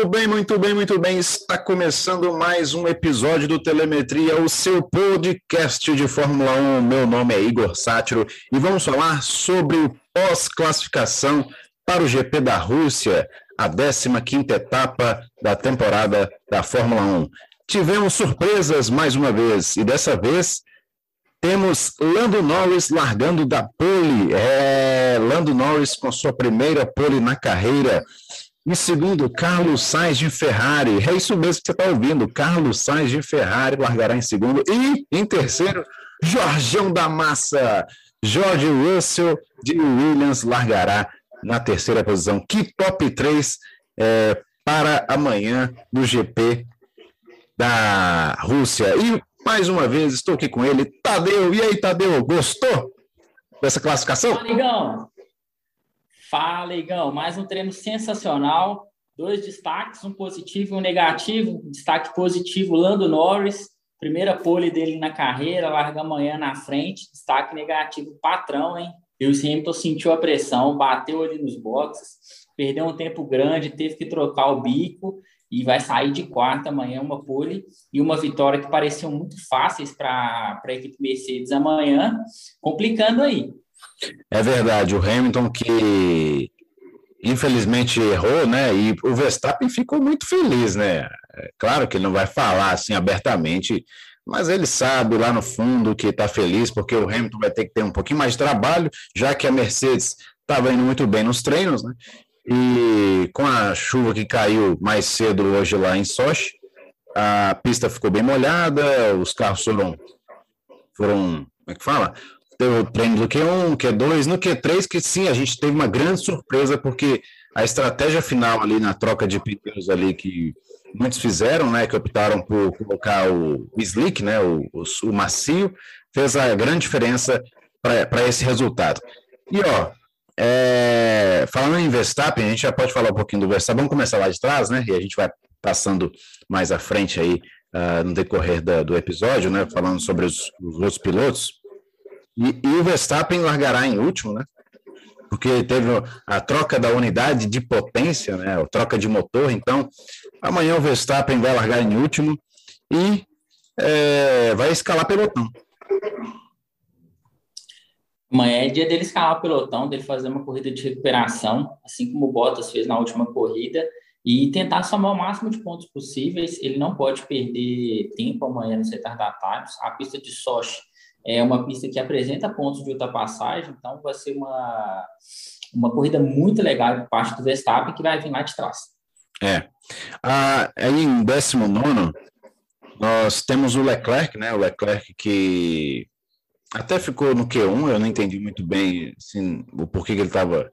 Muito bem, muito bem, muito bem. Está começando mais um episódio do Telemetria, o seu podcast de Fórmula 1. Meu nome é Igor Sátiro e vamos falar sobre o pós-classificação para o GP da Rússia, a 15ª etapa da temporada da Fórmula 1. Tivemos surpresas mais uma vez e dessa vez temos Lando Norris largando da pole. É, Lando Norris com sua primeira pole na carreira. Em segundo, Carlos Sainz de Ferrari. É isso mesmo que você está ouvindo. Carlos Sainz de Ferrari largará em segundo. E em terceiro, Jorgão da Massa. George Russell de Williams largará na terceira posição. Que top 3 é, para amanhã do GP da Rússia. E mais uma vez, estou aqui com ele, Tadeu. E aí, Tadeu, gostou dessa classificação? Fala, Igão. Fala, Igão. Mais um treino sensacional. Dois destaques, um positivo e um negativo. Destaque positivo, Lando Norris. Primeira pole dele na carreira, larga amanhã na frente. Destaque negativo, patrão, hein? Lewis Hamilton sentiu a pressão, bateu ali nos boxes, perdeu um tempo grande, teve que trocar o bico e vai sair de quarta amanhã uma pole e uma vitória que pareciam muito fáceis para a equipe Mercedes amanhã, complicando aí. É verdade, o Hamilton que infelizmente errou, né? E o Verstappen ficou muito feliz, né? É claro que ele não vai falar assim abertamente, mas ele sabe lá no fundo que está feliz porque o Hamilton vai ter que ter um pouquinho mais de trabalho, já que a Mercedes estava indo muito bem nos treinos, né? E com a chuva que caiu mais cedo hoje lá em Sochi, a pista ficou bem molhada, os carros foram, foram como é que fala? Teve o treino do Q1, Q2, no Q3, que sim, a gente teve uma grande surpresa, porque a estratégia final ali na troca de pneus ali que muitos fizeram, né, que optaram por colocar o, slick, né, o, o, o macio, fez a grande diferença para esse resultado. E ó, é, falando em Verstappen, a gente já pode falar um pouquinho do Verstappen. Vamos começar lá de trás, né? E a gente vai passando mais à frente aí uh, no decorrer da, do episódio, né? Falando sobre os, os outros pilotos. E, e, o Verstappen largará em último, né? Porque teve a troca da unidade de potência, né? A troca de motor. Então, amanhã o Verstappen vai largar em último e é, vai escalar pelotão. Amanhã é dia dele escalar pelotão, dele fazer uma corrida de recuperação, assim como o Bottas fez na última corrida, e tentar somar o máximo de pontos possíveis. Ele não pode perder tempo amanhã nos retardatários. A pista de Sochi é uma pista que apresenta pontos de ultrapassagem, então vai ser uma, uma corrida muito legal por parte do Verstappen, que vai vir lá de trás. É. Ah, aí em 19 nós temos o Leclerc, né? O Leclerc que até ficou no Q1, eu não entendi muito bem assim, o porquê que ele estava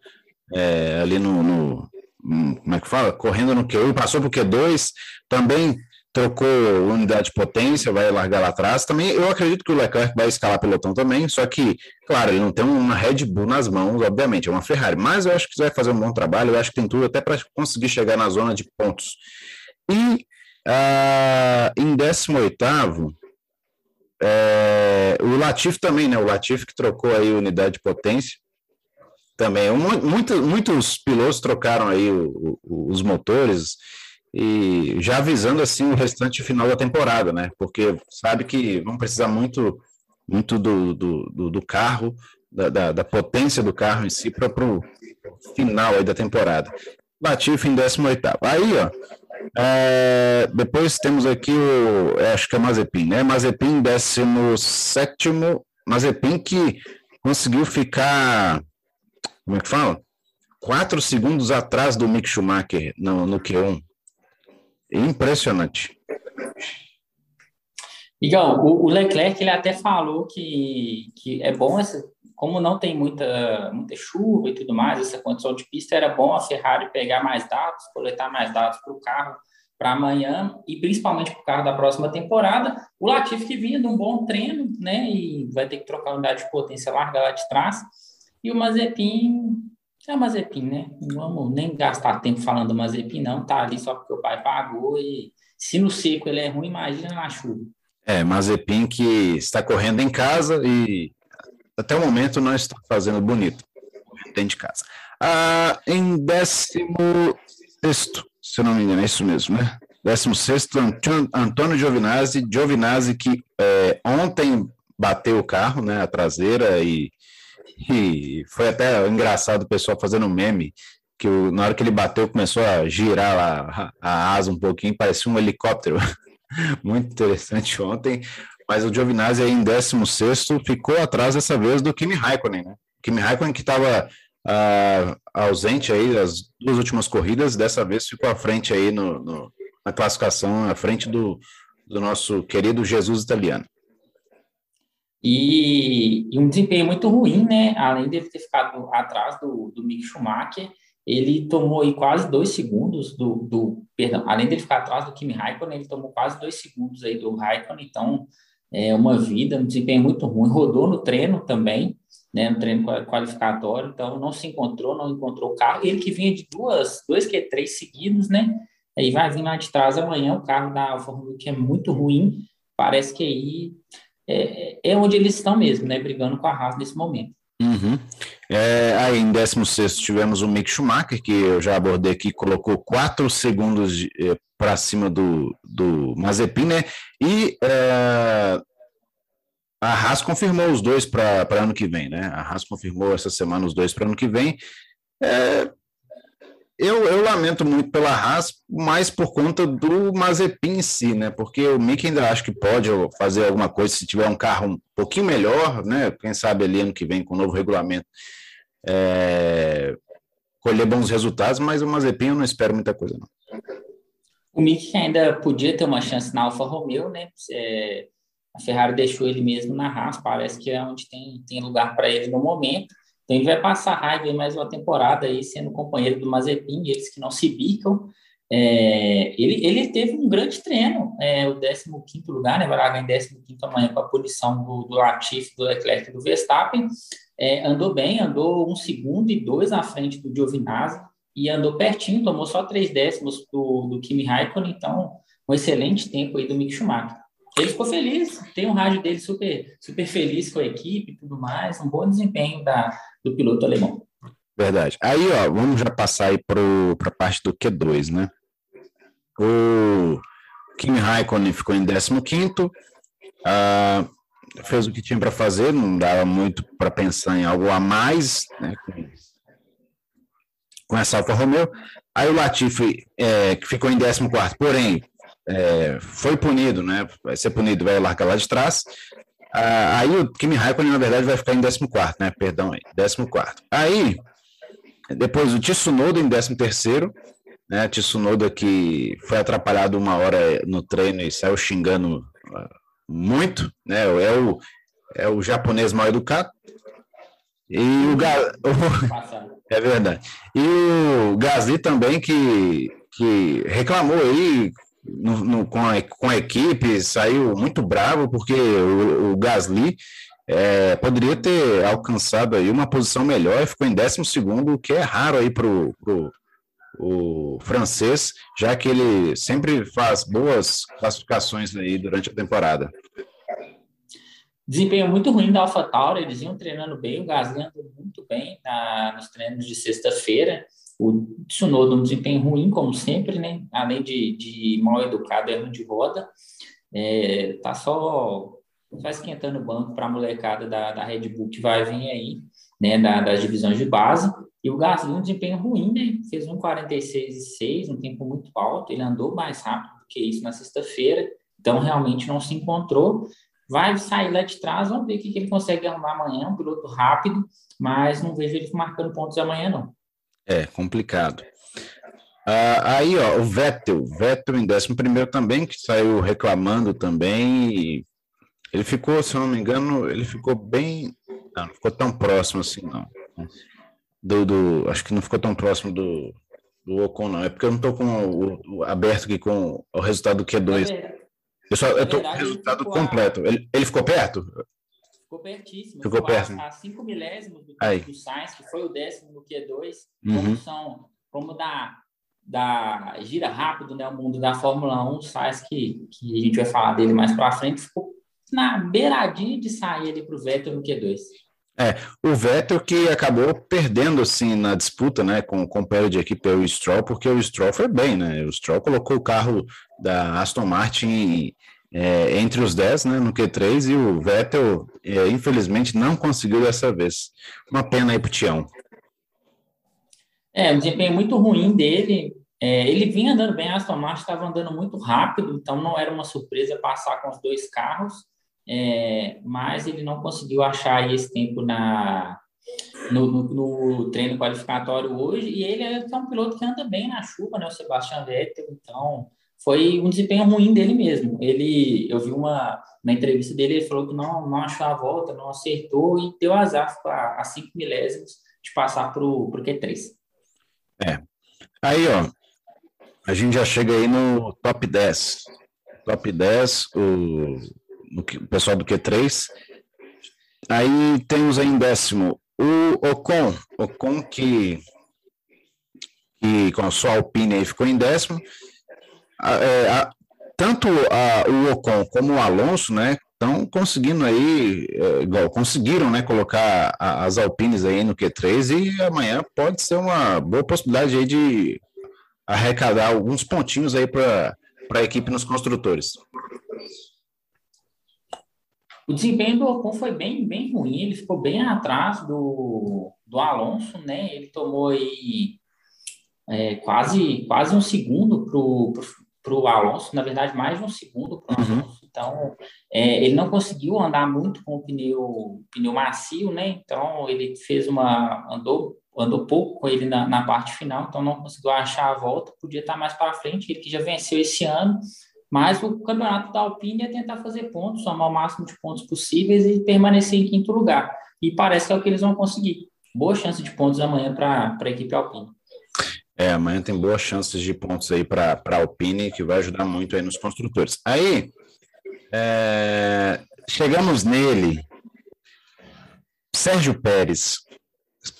é, ali no, no, Como é que fala? Correndo no Q1, passou para o Q2, também trocou unidade de potência, vai largar lá atrás. Também eu acredito que o Leclerc vai escalar pelotão também, só que, claro, ele não tem uma Red Bull nas mãos, obviamente, é uma Ferrari, mas eu acho que vai fazer um bom trabalho, eu acho que tem tudo até para conseguir chegar na zona de pontos. E uh, em 18 é, o Latif também, né? O Latif que trocou aí unidade de potência. Também. Muito, muitos pilotos trocaram aí o, o, os motores e já avisando assim o restante final da temporada, né? Porque sabe que vão precisar muito, muito do, do, do carro, da, da, da, potência do carro em si para o final aí da temporada. Latifi em 18 Aí, ó, é, depois temos aqui o, é, acho que é Mazepin, né? Mazepin, 17, Mazepin que conseguiu ficar, como é que fala? Quatro segundos atrás do Mick Schumacher no, no Q1. Impressionante. Igão, o, o Leclerc ele até falou que, que é bom essa, como não tem muita, muita chuva e tudo mais, essa condição de pista, era bom a Ferrari pegar mais dados, coletar mais dados para o carro para amanhã e principalmente para o carro da próxima temporada. O Latifi que vinha de um bom treino, né, e vai ter que trocar a unidade de potência larga lá de trás. E o Mazepin, é Mazepin, né? Não vamos nem gastar tempo falando do Mazepin, não, tá ali só porque o pai pagou e se no seco ele é ruim, imagina na chuva. É, Mazepin que está correndo em casa e até o momento não está fazendo bonito dentro de casa. Ah, em décimo sexto, se eu não me engano, é isso mesmo, né? 16 Antônio Giovinazzi, Giovinazzi que é, ontem bateu o carro, né, a traseira e, e foi até engraçado o pessoal fazendo meme que o, na hora que ele bateu começou a girar lá, a, a asa um pouquinho, parecia um helicóptero. Muito interessante ontem. Mas o Giovinazzi aí em 16 ficou atrás dessa vez do Kimi Raikkonen, né? Kimi Raikkonen que estava uh, ausente aí as duas últimas corridas, dessa vez ficou à frente aí no, no na classificação, à frente do, do nosso querido Jesus italiano. E, e, um desempenho muito ruim, né? Além de ele ter ficado atrás do, do Mick Schumacher, ele tomou aí quase dois segundos do, do perdão, além dele ficar atrás do Kimi Raikkonen, ele tomou quase dois segundos aí do Raikkonen, então é uma vida, um desempenho muito ruim, rodou no treino também, né, no treino qualificatório, então não se encontrou, não encontrou o carro, ele que vinha de duas, dois que três seguidos, né, aí vai vir lá de trás amanhã. O carro da Alfa Romeo que é muito ruim, parece que aí é, é onde eles estão mesmo, né, brigando com a Haas nesse momento. Uhum. É, aí em 16 tivemos o Mick Schumacher, que eu já abordei aqui, colocou quatro segundos eh, para cima do, do Mazepin, né? E é, a Haas confirmou os dois para ano que vem, né? A Haas confirmou essa semana os dois para ano que vem. É, eu, eu lamento muito pela Haas, mais por conta do Mazepin em si, né? Porque o Mick ainda acho que pode fazer alguma coisa se tiver um carro um pouquinho melhor, né? Quem sabe ali ano que vem com o novo regulamento é, colher bons resultados, mas o Mazepin eu não espero muita coisa, não. O Mick ainda podia ter uma chance na Alfa Romeo, né? É, a Ferrari deixou ele mesmo na Haas, parece que é onde tem, tem lugar para ele no momento. Então ele vai passar raiva mais uma temporada aí sendo companheiro do Mazepin, eles que não se bicam. É, ele, ele teve um grande treino, é, o 15 lugar, né, vai largar em 15 amanhã com a punição do, do Latifi, do Leclerc e do Verstappen. É, andou bem, andou um segundo e dois à frente do Giovinazzi e andou pertinho, tomou só três décimos do, do Kimi Raikkonen, então um excelente tempo aí do Mick Schumacher. Ele ficou feliz, tem um rádio dele super, super feliz com a equipe e tudo mais, um bom desempenho da, do piloto alemão. Verdade. Aí, ó, vamos já passar aí para a parte do Q2, né? O Kimi Raikkonen ficou em 15 uh, fez o que tinha para fazer, não dava muito para pensar em algo a mais, né? Com, com essa Alfa Romeo. Aí o Latifi, é, que ficou em 14 porém, é, foi punido, né? Vai ser punido, vai largar lá de trás. Ah, aí o Kimi Raikkonen, na verdade, vai ficar em 14, né? Perdão aí, 14. Aí, depois o Tsunoda em 13, né? Tsunoda que foi atrapalhado uma hora no treino e saiu xingando ah, muito, né? É o, é o japonês mal educado. E o, é verdade. E o Gasly também que, que reclamou aí no, no, com, a, com a equipe, saiu muito bravo, porque o, o Gasly é, poderia ter alcançado aí uma posição melhor e ficou em 12 segundo, o que é raro aí para o francês, já que ele sempre faz boas classificações aí durante a temporada. Desempenho muito ruim da AlphaTauri, eles iam treinando bem, o Gasly andou muito bem na, nos treinos de sexta-feira, o Tsunoda um desempenho ruim, como sempre, né? Além de, de mal educado, erro de roda. É, tá só, só esquentando o banco para a molecada da, da Red Bull que vai vir aí, né? Da, das divisões de base. E o Gasly um desempenho ruim, né? Fez um 46,6, um tempo muito alto. Ele andou mais rápido do que isso na sexta-feira. Então, realmente não se encontrou. Vai sair lá de trás, vamos ver o que, que ele consegue arrumar amanhã. Um piloto rápido, mas não vejo ele marcando pontos amanhã, não. É, complicado. Ah, aí, ó, o Vettel, Vettel em 11 também, que saiu reclamando também. ele ficou, se eu não me engano, ele ficou bem. Não, não ficou tão próximo assim, não. Do, do, acho que não ficou tão próximo do, do Ocon, não. É porque eu não estou com o, o, aberto aqui com o resultado do Q2. Eu só eu tô com o resultado completo. Ele, ele ficou perto? Ficou pertíssimo. Ficou, perto. A 5 milésimos do, do Sainz, que foi o décimo no Q2, uhum. como são, como da, da gira rápido, né, o mundo da Fórmula 1, o Sainz, que, que a gente vai falar dele mais para frente, ficou na beiradinha de sair ali para o Vettel no Q2. É, o Vettel que acabou perdendo assim na disputa, né, com o companheiro de equipe o Stroll, porque o Stroll foi bem, né? O Stroll colocou o carro da Aston Martin é, entre os 10, né, no Q3 e o Vettel, é, infelizmente, não conseguiu dessa vez. Uma pena aí pro Tião. É, um desempenho muito ruim dele. É, ele vinha andando bem, a Aston Martin estava andando muito rápido, então não era uma surpresa passar com os dois carros é, mas ele não conseguiu achar esse tempo na, no, no, no, treino qualificatório hoje, e ele é, é um piloto que anda bem na chuva, né, o Sebastian Vettel, então foi um desempenho ruim dele mesmo. Ele, eu vi uma na entrevista dele, ele falou que não, não achou a volta, não acertou e deu azar a, a cinco milésimos de passar para o Q3. É. Aí, ó, a gente já chega aí no top 10. Top 10, o o pessoal do Q3. Aí temos aí em décimo o Ocon, Ocon que, que com a sua Alpine aí ficou em décimo. É, a, tanto a, o Ocon como o Alonso, né, estão conseguindo aí, é, igual, conseguiram, né, colocar a, as Alpines aí no Q3 e amanhã pode ser uma boa possibilidade aí de arrecadar alguns pontinhos aí para a equipe nos construtores. O desempenho do Ocon foi bem, bem ruim, ele ficou bem atrás do, do Alonso, né? Ele tomou aí é, quase, quase um segundo para o Alonso, na verdade, mais de um segundo para o uhum. Alonso. Então, é, ele não conseguiu andar muito com o pneu, pneu macio, né? Então, ele fez uma. andou andou pouco com ele na, na parte final, então não conseguiu achar a volta, podia estar mais para frente, ele que já venceu esse ano, mas o campeonato da Alpine é tentar fazer pontos, somar o máximo de pontos possíveis e permanecer em quinto lugar. E parece que é o que eles vão conseguir. Boa chance de pontos amanhã para a equipe Alpine. É, amanhã tem boas chances de pontos aí para a Alpine, que vai ajudar muito aí nos construtores. Aí, é, chegamos nele, Sérgio Pérez.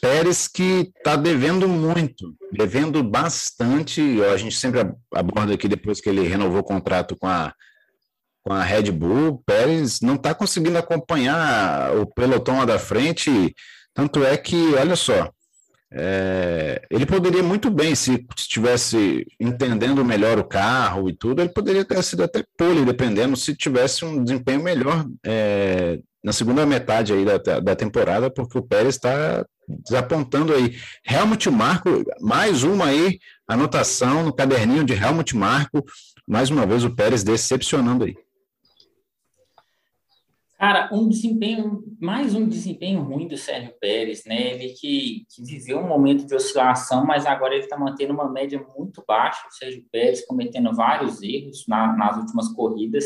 Pérez que está devendo muito, devendo bastante. A gente sempre aborda aqui depois que ele renovou o contrato com a, com a Red Bull. Pérez não está conseguindo acompanhar o pelotão lá da frente. Tanto é que, olha só, é, ele poderia muito bem, se estivesse entendendo melhor o carro e tudo, ele poderia ter sido até pole, dependendo, se tivesse um desempenho melhor é, na segunda metade aí da, da temporada, porque o Pérez está desapontando aí. Helmut Marco, mais uma aí, anotação no caderninho de Helmut Marco, mais uma vez o Pérez decepcionando aí. Cara, um desempenho, mais um desempenho ruim do Sérgio Pérez, né? Ele que, que viveu um momento de oscilação, mas agora ele está mantendo uma média muito baixa. O Sérgio Pérez cometendo vários erros na, nas últimas corridas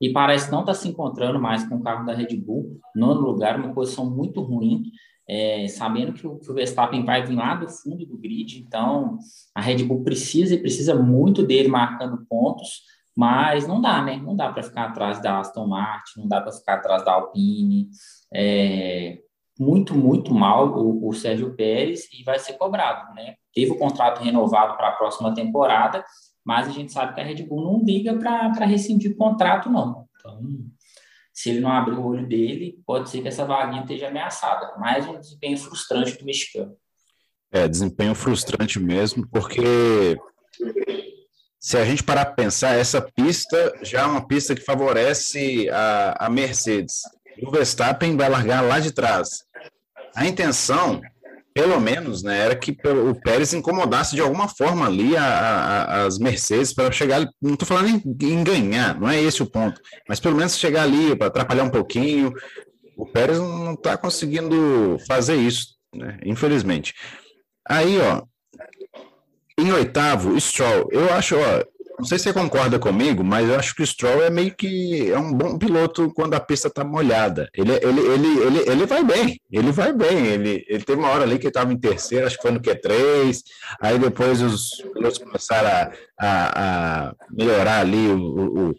e parece não estar tá se encontrando mais com o carro da Red Bull. Nono lugar, uma posição muito ruim é, sabendo que o, que o, Verstappen vai vir lá do fundo do grid, então a Red Bull precisa e precisa muito dele marcando pontos, mas não dá, né? Não dá para ficar atrás da Aston Martin, não dá para ficar atrás da Alpine. É, muito, muito mal o, o, Sérgio Pérez e vai ser cobrado, né? Teve o contrato renovado para a próxima temporada, mas a gente sabe que a Red Bull não liga para rescindir o contrato, não. Então, se ele não abrir o olho dele, pode ser que essa vaguinha esteja ameaçada. Mais um desempenho frustrante do mexicano. É, desempenho frustrante mesmo, porque se a gente parar para pensar, essa pista já é uma pista que favorece a, a Mercedes. O Verstappen vai largar lá de trás. A intenção pelo menos, né, era que o Pérez incomodasse de alguma forma ali a, a, as Mercedes para chegar. Não estou falando em, em, ganhar, não é esse o ponto, mas pelo menos chegar ali para atrapalhar um pouquinho. O Pérez não está conseguindo fazer isso, né, infelizmente. Aí, ó, em oitavo, Stroll. Eu acho, ó, não sei se você concorda comigo, mas eu acho que o Stroll é meio que é um bom piloto quando a pista está molhada. Ele, ele, ele, ele, ele vai bem, ele vai bem. Ele, ele teve uma hora ali que ele estava em terceiro, acho que foi no Q3, aí depois os pilotos começaram a, a, a melhorar ali o, o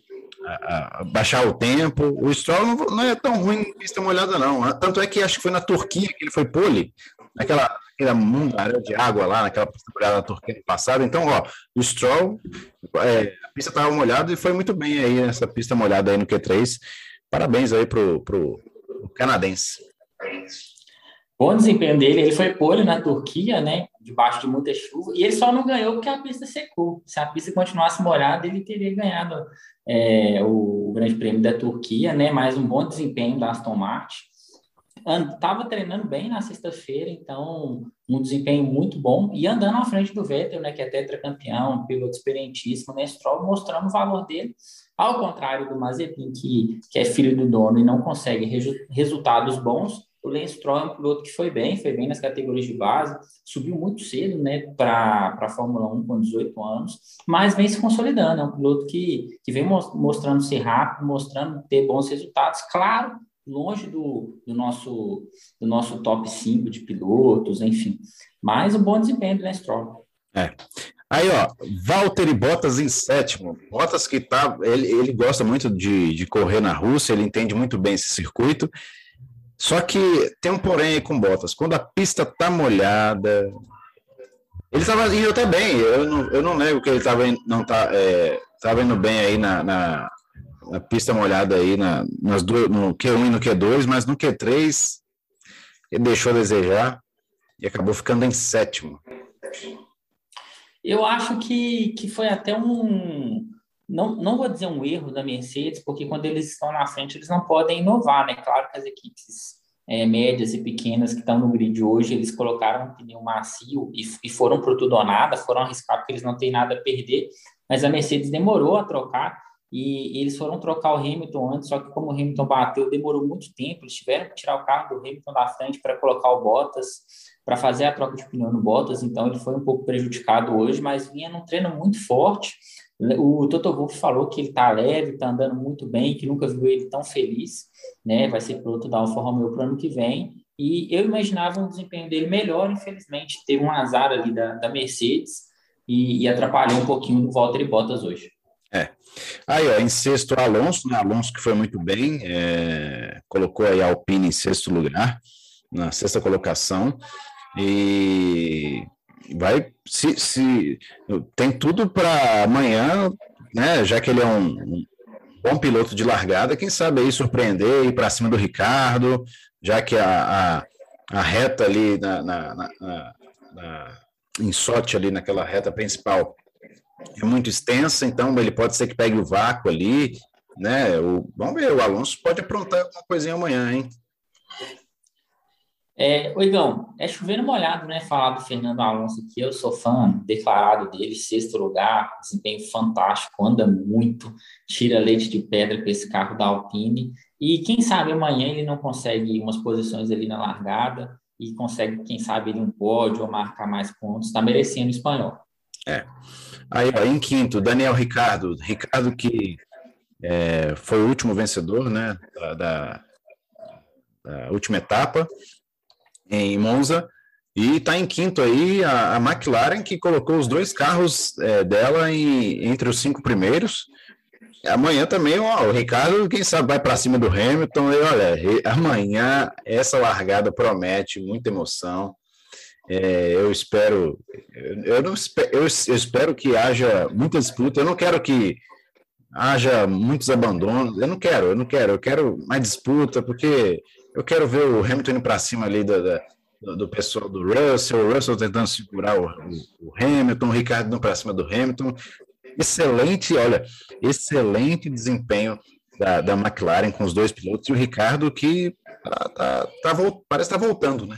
a, a baixar o tempo. O Stroll não, não, é tão ruim em pista molhada, não. Tanto é que acho que foi na Turquia que ele foi pole, naquela aquela área de água lá, naquela na Turquia no passado. Então, ó, o Stroll, é, a pista estava molhada e foi muito bem aí nessa pista molhada aí no Q3. Parabéns aí pro, pro, pro canadense. Bom desempenho dele, ele foi pole na Turquia, né? Debaixo de muita chuva, e ele só não ganhou porque a pista secou. Se a pista continuasse molhada, ele teria ganhado é, o Grande Prêmio da Turquia, né? Mais um bom desempenho da Aston Martin. Estava treinando bem na sexta-feira, então um desempenho muito bom e andando à frente do Vettel, né, que é tetracampeão, piloto experientíssimo, né, Stroll mostrando o valor dele, ao contrário do Mazepin, que, que é filho do dono e não consegue resu resultados bons, o Lance Stroll é um piloto que foi bem, foi bem nas categorias de base, subiu muito cedo né, para a Fórmula 1 com 18 anos, mas vem se consolidando. É um piloto que, que vem mostrando ser rápido, mostrando ter bons resultados. Claro, longe do, do, nosso, do nosso top 5 de pilotos, enfim. Mas um bom desempenho do Lance Stroll. É. Aí, ó, Valtteri Bottas em sétimo. Bottas que tá, ele, ele gosta muito de, de correr na Rússia, ele entende muito bem esse circuito. Só que tem um porém aí com Bottas. Quando a pista tá molhada. Ele estava indo até bem. Eu não, eu não nego que ele estava não tá, é, tava indo bem aí na, na, na pista molhada aí na, nas do, no Q1 e no Q2, mas no Q3 ele deixou a desejar e acabou ficando em sétimo. Eu acho que, que foi até um, não, não vou dizer um erro da Mercedes, porque quando eles estão na frente, eles não podem inovar, né? Claro que as equipes é, médias e pequenas que estão no grid hoje, eles colocaram um pneu macio e, e foram para tudo ou nada, foram arriscar porque eles não têm nada a perder, mas a Mercedes demorou a trocar e, eles foram trocar o Hamilton antes, só que como o Hamilton bateu, demorou muito tempo, eles tiveram que tirar o carro do Hamilton da frente para colocar o Bottas, para fazer a troca de pneu no Bottas, então ele foi um pouco prejudicado hoje, mas vinha num treino muito forte, o Toto Wolff falou que ele está leve, está andando muito bem, que nunca viu ele tão feliz, né? Vai ser piloto da Alfa Romeo para o ano que vem. E eu imaginava um desempenho dele melhor, infelizmente teve um azar ali da, da Mercedes e, e atrapalhou um pouquinho do Valtteri Bottas hoje. Aí, ó, em sexto, Alonso, né? Alonso que foi muito bem, é... colocou aí a Alpine em sexto lugar, na sexta colocação. E vai se, se tem tudo para amanhã, né? Já que ele é um, um, bom piloto de largada, quem sabe aí surpreender ir para cima do Ricardo, já que a, a, a reta ali na, na, na, na em sorte ali naquela reta principal é muito extensa, então ele pode ser que pegue o vácuo ali, né? O, vamos ver, o Alonso pode aprontar alguma coisinha amanhã, hein? É, Oigão, é chovendo molhado, né? Falar do Fernando Alonso aqui, eu sou fã declarado dele, sexto lugar, desempenho fantástico, anda muito, tira leite de pedra com esse carro da Alpine. E quem sabe amanhã ele não consegue umas posições ali na largada e consegue, quem sabe, ele um pódio ou marcar mais pontos, está merecendo o espanhol. É. Aí, ó, em quinto, Daniel Ricardo. Ricardo que é, foi o último vencedor, né, da, da, da última etapa em Monza. E está em quinto aí a, a, McLaren, que colocou os dois carros é, dela em, entre os cinco primeiros. Amanhã também, ó, o Ricardo, quem sabe, vai para cima do Hamilton. E olha, amanhã essa largada promete muita emoção. É, eu espero, eu, não, eu, eu espero que haja muita disputa. Eu não quero que haja muitos abandonos. Eu não quero, eu não quero. Eu quero mais disputa, porque eu quero ver o Hamilton indo para cima ali do, do, do, pessoal do Russell, o Russell tentando segurar o, o Hamilton, o Ricardo indo para cima do Hamilton. Excelente, olha, excelente desempenho da, da McLaren com os dois pilotos e o Ricardo que tá, tá, tá parece estar tá voltando, né?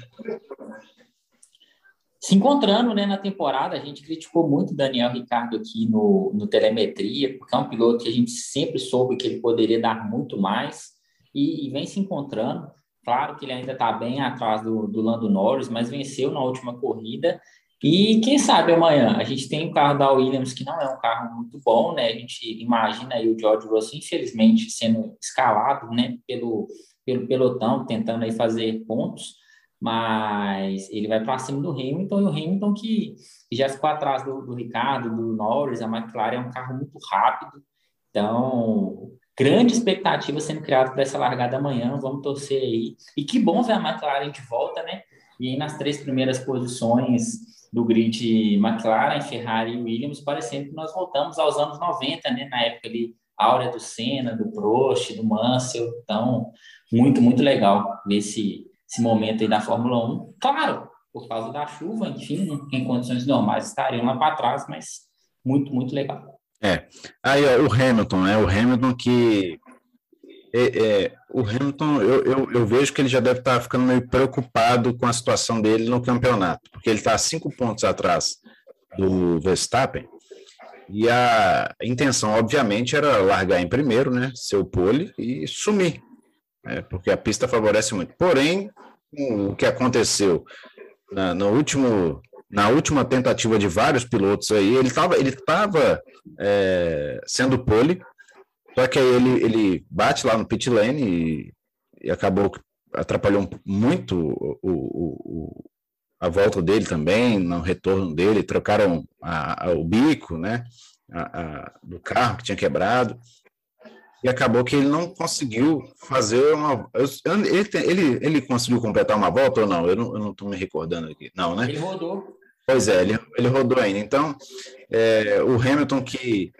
Se encontrando né, na temporada, a gente criticou muito o Daniel Ricardo aqui no, no Telemetria, porque é um piloto que a gente sempre soube que ele poderia dar muito mais, e, e vem se encontrando. Claro que ele ainda está bem atrás do, do Lando Norris, mas venceu na última corrida. E quem sabe amanhã a gente tem o carro da Williams, que não é um carro muito bom, né? A gente imagina aí o George Russell, infelizmente, sendo escalado né, pelo, pelo pelotão, tentando aí fazer pontos, mas ele vai para cima do Hamilton, e o Hamilton que já ficou atrás do, do Ricardo, do Norris, a McLaren é um carro muito rápido, então grande expectativa sendo criada para essa largada amanhã. Vamos torcer aí. E que bom ver a McLaren de volta, né? E aí nas três primeiras posições do grid McLaren, Ferrari e Williams, parecendo que nós voltamos aos anos 90, né? Na época ali, áurea do Senna, do Prost, do Mansell. Então, muito, muito legal ver esse, esse momento aí da Fórmula 1. Claro, por causa da chuva, enfim, em condições normais estariam lá para trás, mas muito, muito legal. É. Aí, ó, o Hamilton, né? O Hamilton que. É, é, o Hamilton, eu, eu, eu, vejo que ele já deve estar tá ficando meio preocupado com a situação dele no campeonato, porque ele está cinco pontos atrás do Verstappen, e a intenção, obviamente, era largar em primeiro, né? Ser o pole e sumir, né, porque a pista favorece muito. Porém, o que aconteceu na, no último na última tentativa de vários pilotos aí, ele estava ele tava, é, sendo pole, só que aí ele, ele bate lá no pit lane e, e acabou atrapalhou muito o, o, o, a volta dele também, no retorno dele, trocaram a, a, o bico né, a, do carro que tinha quebrado e acabou que ele não conseguiu fazer uma. Ele, ele, ele conseguiu completar uma volta ou não? Eu não estou me recordando aqui. Não, né? Ele rodou. Pois é, ele, ele rodou ainda. Então, é, o Hamilton que.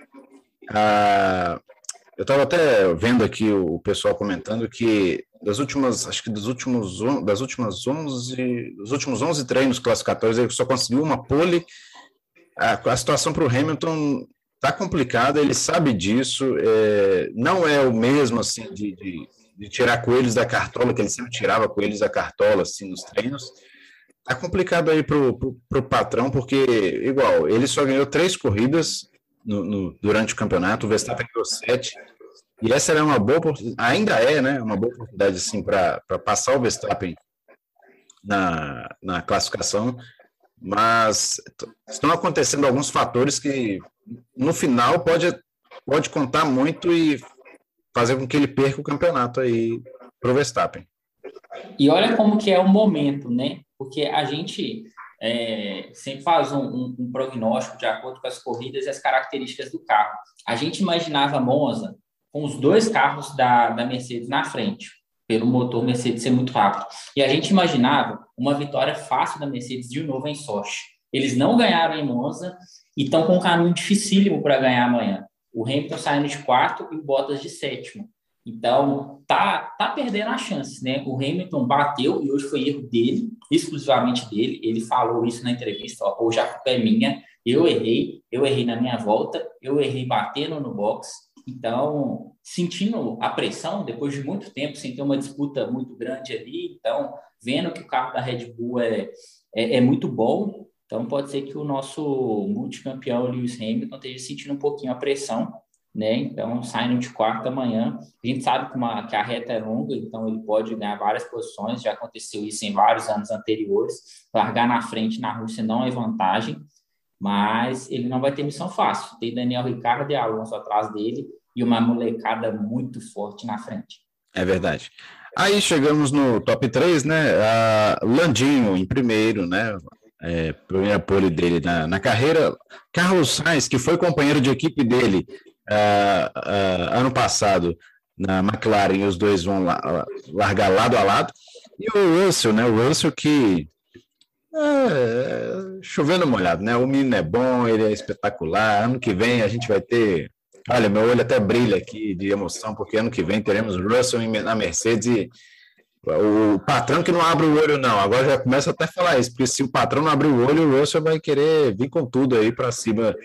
A, eu estava até vendo aqui o pessoal comentando que das últimas, acho que dos últimos, das últimas 11, dos últimos 11 treinos classificatórios, ele só conseguiu uma pole. A, a situação para o Hamilton está complicada, ele sabe disso, é, não é o mesmo assim de, de, de, tirar coelhos da cartola, que ele sempre tirava coelhos da cartola assim nos treinos. Tá complicado aí pro, pro, pro, patrão, porque, igual, ele só ganhou três corridas no, no, durante o campeonato, o Verstappen ganhou sete, e essa era uma boa ainda é, né, uma boa oportunidade, assim, para passar o Verstappen na, na classificação, mas estão acontecendo alguns fatores que, no final, pode, pode contar muito e fazer com que ele perca o campeonato aí pro Verstappen. E olha como que é o momento, né? porque a gente é, sempre faz um, um, um, prognóstico de acordo com as corridas e as características do carro. A gente imaginava Monza com os dois carros da, da Mercedes na frente, pelo motor Mercedes ser muito rápido. E a gente imaginava uma vitória fácil da Mercedes de novo em Sochi. Eles não ganharam em Monza estão com um caminho dificílimo para ganhar amanhã. O Hamilton saindo de quarto e o Bottas de sétimo. Então, tá, tá perdendo as chances, né? O Hamilton bateu e hoje foi erro dele, exclusivamente dele. Ele falou isso na entrevista: ó, hoje a culpa é minha, eu errei, eu errei na minha volta, eu errei batendo no box. Então, sentindo a pressão, depois de muito tempo, sem ter uma disputa muito grande ali, então, vendo que o carro da Red Bull é, é, é muito bom, então pode ser que o nosso multicampeão Lewis Hamilton esteja sentindo um pouquinho a pressão né? Então, saindo de quarto amanhã, a gente sabe que, uma, que a reta é longa, então ele pode ganhar várias posições, já aconteceu isso em vários anos anteriores. Largar na frente na Rússia não é vantagem, mas ele não vai ter missão fácil. Tem Daniel Ricardo e Alonso atrás dele e uma molecada muito forte na frente. É verdade. Aí chegamos no top 3, né? A Landinho em primeiro, né? É, primeira pole dele na, na carreira. Carlos Sainz, que foi companheiro de equipe dele Uh, uh, ano passado na McLaren, os dois vão la largar lado a lado. E o Russell, né? O Russell que é, chovendo molhado, né? O menino é bom, ele é espetacular. Ano que vem a gente vai ter. Olha, meu olho até brilha aqui de emoção, porque ano que vem teremos Russell na Mercedes e o patrão que não abre o olho, não. Agora já começa até a falar isso, porque se o patrão não abrir o olho, o Russell vai querer vir com tudo aí para cima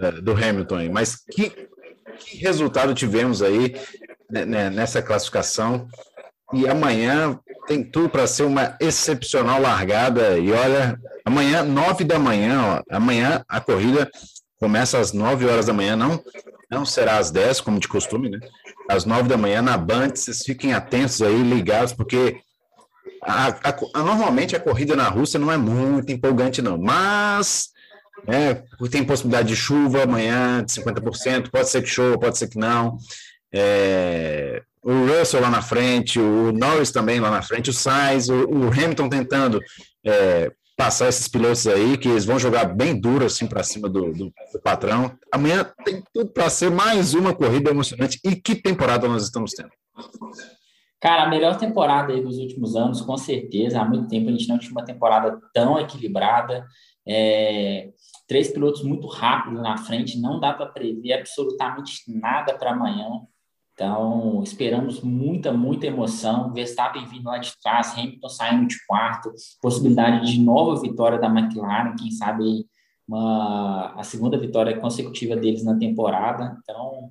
é, do Hamilton. Mas que, que resultado tivemos aí né, né, nessa classificação? E amanhã tem tudo para ser uma excepcional largada. E olha, amanhã, nove da manhã, ó, amanhã a corrida começa às nove horas da manhã, não, não será às dez, como de costume, né? Às nove da manhã na Band, vocês fiquem atentos aí, ligados, porque a, a, a, normalmente a corrida na Rússia não é muito empolgante, não. Mas né? Tem possibilidade de chuva amanhã, de 50%, pode ser que chova, pode ser que não. É, o Russell lá na frente, o Norris também lá na frente, o Sainz, o, o Hamilton tentando é, passar esses pilotos aí, que eles vão jogar bem duro assim para cima do, do, do, patrão. Amanhã tem tudo para ser mais uma corrida emocionante. E que temporada nós estamos tendo? Cara, a melhor temporada aí dos últimos anos, com certeza. Há muito tempo a gente não tinha uma temporada tão equilibrada. É, três pilotos muito rápidos na frente, não dá para prever absolutamente nada para amanhã. Então, esperamos muita, muita emoção. Verstappen vindo lá de trás, Hamilton saindo de quarto, possibilidade de nova vitória da McLaren, quem sabe uma, a segunda vitória consecutiva deles na temporada. Então,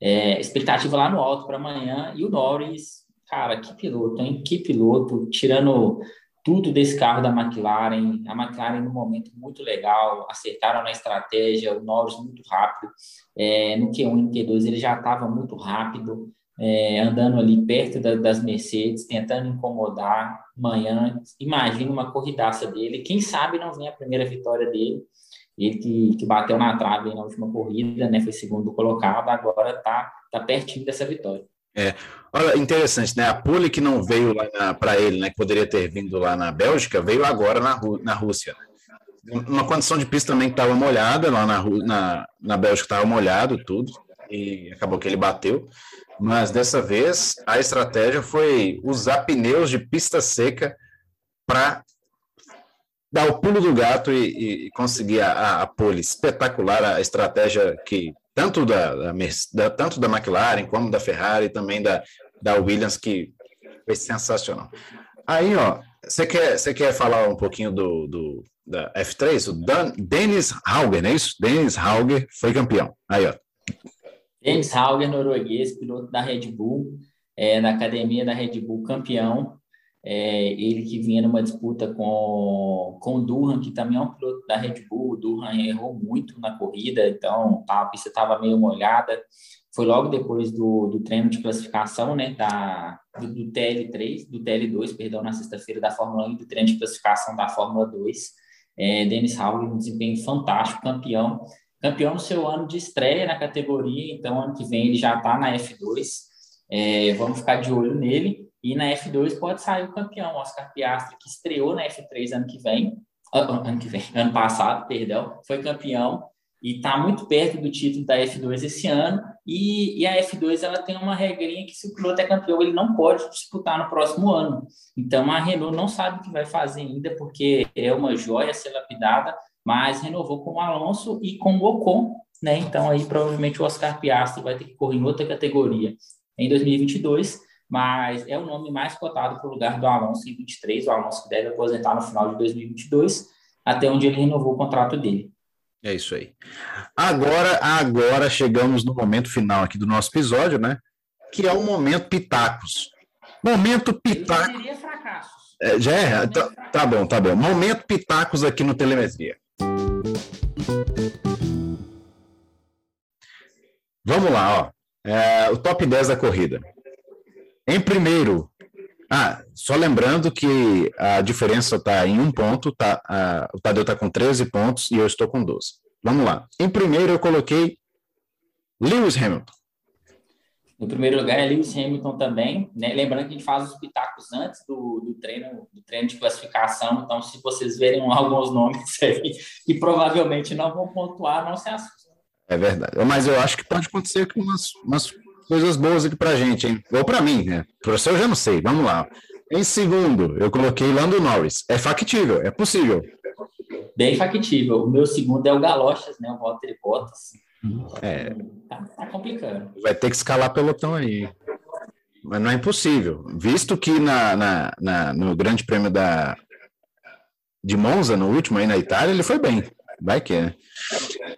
é, expectativa lá no alto para amanhã. E o Norris, cara, que piloto, hein? Que piloto, tirando tudo desse carro da McLaren. A McLaren, no momento muito legal, acertaram na estratégia, o Norris muito rápido. É, no Q1 e no Q2 ele já estava muito rápido, é, andando ali perto da, das Mercedes, tentando incomodar. Amanhã, imagina uma corridaça dele. Quem sabe não vem a primeira vitória dele. Ele que, que bateu na trave na última corrida, né, foi segundo colocado, agora está tá pertinho dessa vitória. É, olha, interessante, né? A pole que não veio lá para ele, né? Que poderia ter vindo lá na Bélgica, veio agora na, na Rússia. Uma condição de pista também que estava molhada, lá na, na, na Bélgica estava molhado tudo, e acabou que ele bateu. Mas dessa vez a estratégia foi usar pneus de pista seca para dar o pulo do gato e, e conseguir a, a, a pole espetacular, a estratégia que tanto da, da, da, tanto da McLaren como da Ferrari, também da, da Williams, que foi sensacional. Aí, ó, você quer, você quer falar um pouquinho do, do da F3? O Dan, Dennis Hauger, não é isso? Dennis Hauger foi campeão. Aí, ó. Dennis Hauger, norueguês, piloto da Red Bull, é, na academia da Red Bull, campeão. É, ele que vinha numa disputa com, com o Durham, que também é um piloto da Red Bull. O Durham errou muito na corrida, então tá, a pista estava meio molhada. Foi logo depois do, do treino de classificação, né, da, do, do TL3, do TL2, perdão, na sexta-feira da Fórmula 1 e do treino de classificação da Fórmula 2. É, Dennis Howley, um desempenho fantástico, campeão. Campeão no seu ano de estreia na categoria, então ano que vem ele já está na F2. É, vamos ficar de olho nele. E na F2 pode sair o campeão, Oscar Piastri, que estreou na F3 ano que vem, ah, ano que vem, ano passado, perdão, foi campeão e está muito perto do título da F2 esse ano. E, e, a F2 ela tem uma regrinha que se o piloto é campeão, ele não pode disputar no próximo ano. Então a Renault não sabe o que vai fazer ainda, porque é uma joia ser lapidada, mas renovou com o Alonso e com o Ocon, né? Então aí provavelmente o Oscar Piastri vai ter que correr em outra categoria em 2022 mas é o nome mais cotado para o lugar do Alonso em 23, o Alonso que deve aposentar no final de 2022, até onde ele renovou o contrato dele. É isso aí. Agora, agora chegamos no momento final aqui do nosso episódio, né? Que é o momento Pitacos. Momento Pitacos. Fracassos. É, já é? Tá, tá bom, tá bom. Momento Pitacos aqui no Telemetria. Vamos lá, ó. É, o top 10 da corrida. Em primeiro, ah, só lembrando que a diferença está em um ponto, tá, a, o Tadeu está com 13 pontos e eu estou com 12. Vamos lá. Em primeiro, eu coloquei Lewis Hamilton. No primeiro lugar é Lewis Hamilton também, né? Lembrando que a gente faz os pitacos antes do, do, treino, do treino de classificação, então se vocês verem alguns nomes aí que provavelmente não vão pontuar, não se assustem. É verdade. Mas eu acho que pode acontecer com umas, umas coisas boas aqui pra gente, hein? Ou pra mim, né? Para você eu já não sei. Vamos lá. Em segundo, eu coloquei Lando Norris. É factível, é possível. Bem factível. O meu segundo é o Galochas, né? O Walter Bottas. É. Tá, tá complicando. Vai ter que escalar pelotão aí. Mas não é impossível. Visto que na, na, na, no Grande Prêmio da, de Monza, no último aí na Itália, ele foi bem. Vai que é.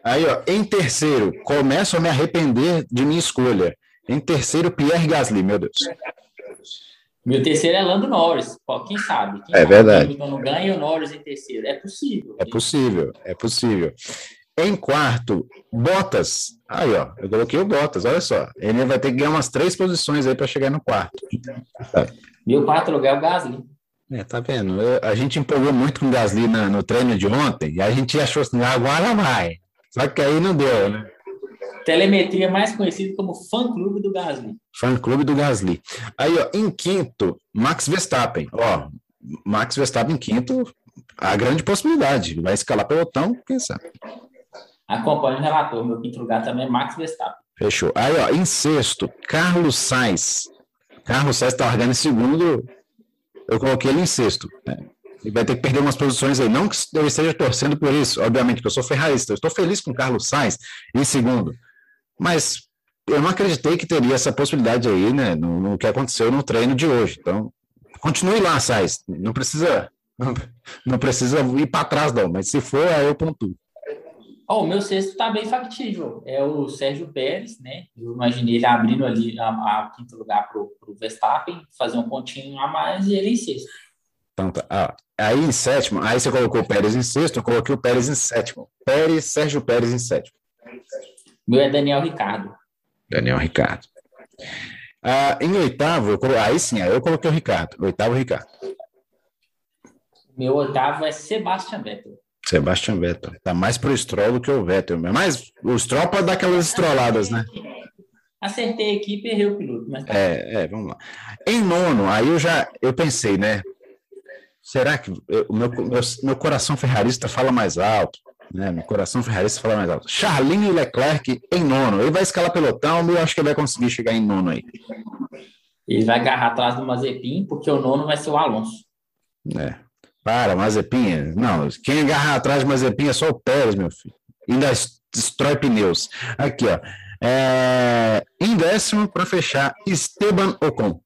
Aí, ó, em terceiro, começo a me arrepender de minha escolha. Em terceiro, Pierre Gasly, meu Deus. Meu terceiro é Lando Norris. quem sabe? Quem é sabe? verdade. Quando ganha o Norris em terceiro. É possível. É possível, é possível. Em quarto, Bottas. Aí, ó, eu coloquei o Bottas, olha só. Ele vai ter que ganhar umas três posições aí para chegar no quarto. Meu quarto lugar é o Gasly. É, tá vendo? Eu, a gente empolgou muito com o Gasly na, no treino de ontem e a gente achou assim, agora vai. Só que aí não deu, né? Telemetria mais conhecido como fã-clube do Gasly. Fã-clube do Gasly. Aí, ó, em quinto, Max Verstappen. Ó, Max Verstappen em quinto, a grande possibilidade. Vai escalar pelotão, quem sabe. Acompanhe o relator. Meu quinto lugar também é Max Verstappen. Fechou. Aí, ó, em sexto, Carlos Sainz. Carlos Sainz está largando em segundo. Eu coloquei ele em sexto. Né? Ele vai ter que perder umas posições aí. Não que eu esteja torcendo por isso, obviamente, que eu sou ferrarista. Eu estou feliz com o Carlos Sainz em segundo. Mas eu não acreditei que teria essa possibilidade aí, né, no, no que aconteceu no treino de hoje. Então, continue lá, Sais. Não precisa, não, não precisa ir para trás, não, mas se for, aí eu pontuo. Oh, o meu sexto está bem factível. É o Sérgio Pérez, né? Eu imaginei ele abrindo ali a, a quinto lugar para o Verstappen, fazer um pontinho a mais e ele em sexto. Então, tá. Ah, aí em sétimo, aí você colocou o Pérez em sexto, eu coloquei o Pérez em sétimo. Pérez, Sérgio Pérez em sétimo. Meu é Daniel Ricardo. Daniel Ricardo. Ah, em oitavo, aí sim, aí eu coloquei o Ricardo. Oitavo, Ricardo. Meu oitavo é Sebastian Vettel. Sebastian Vettel. Tá mais pro Stroll do que o Vettel. Mas o Stroll pode dar aquelas estroladas, né? Acertei aqui e errei o piloto. Mas tá. É, é, vamos lá. Em nono, aí eu já eu pensei, né? Será que o meu, meu, meu coração ferrarista fala mais alto? Né? Meu coração ferrarista fala mais alto. Charlinho Leclerc em nono. Ele vai escalar pelotão e eu acho que ele vai conseguir chegar em nono aí. Ele vai agarrar atrás do Mazepin, porque o nono vai ser o Alonso. É. Para, Mazepin. Não, quem agarra atrás do Mazepin é só o Pérez, meu filho. Ainda destrói pneus. Aqui, ó. É... Em décimo, para fechar, Esteban Ocon.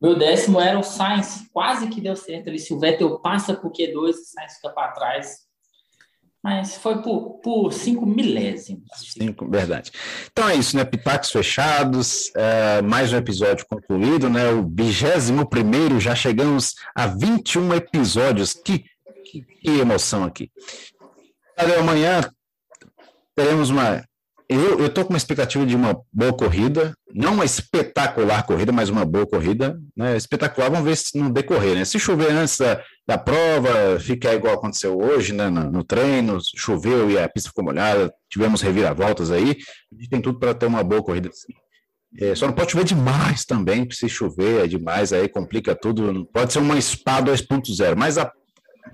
Meu décimo era o Sainz, quase que deu certo ali. Se o Vettel passa por Q2, o Sainz fica para trás. Mas foi por, por cinco milésimos. Cinco, verdade. Então é isso, né? Pitacos fechados, é, mais um episódio concluído, né? O vigésimo primeiro, já chegamos a 21 episódios. Que, que, que emoção aqui. Amanhã teremos uma eu estou com uma expectativa de uma boa corrida, não uma espetacular corrida, mas uma boa corrida. Né? Espetacular, vamos ver se não decorrer. Né? Se chover antes da, da prova, fica igual aconteceu hoje né? no, no, treino, choveu e a pista ficou molhada, tivemos reviravoltas aí, a gente tem tudo para ter uma boa corrida. É, só não pode chover demais também, se chover é demais, aí complica tudo. Pode ser uma SPA 2.0, mas a,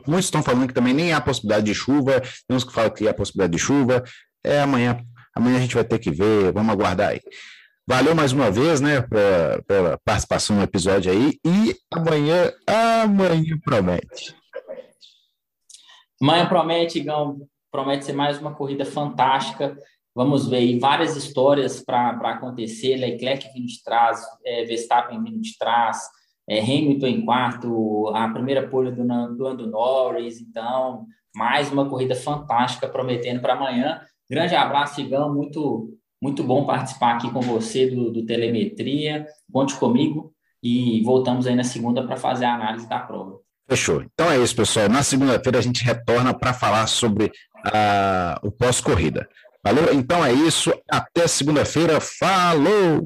muitos estão falando que também nem há possibilidade de chuva, tem uns que falam que há possibilidade de chuva. É amanhã Amanhã a gente vai ter que ver, vamos aguardar aí. Valeu mais uma vez, né, pela participação no episódio aí. E amanhã, amanhã promete. Amanhã promete, Gão, promete ser mais uma corrida fantástica. Vamos ver aí várias histórias para acontecer. Leclerc vindo de trás, é, Verstappen vindo de trás, é, Hamilton em quarto, a primeira pole do, do Lando Norris. Então, mais uma corrida fantástica prometendo para amanhã. Grande abraço, Igão. Muito, muito bom participar aqui com você do, do Telemetria. Conte comigo e voltamos aí na segunda para fazer a análise da prova. Fechou. Então é isso, pessoal. Na segunda-feira a gente retorna para falar sobre uh, o pós-corrida. Valeu? Então é isso. Até segunda-feira. Falou!